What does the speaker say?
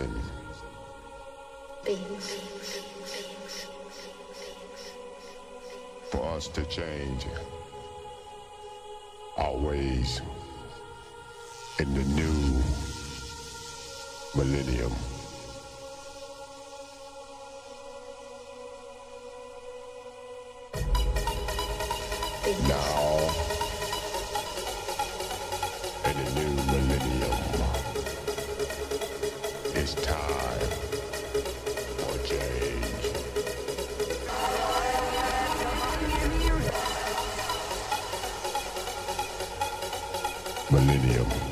reason for us to change our ways in the new millennium. Millennium.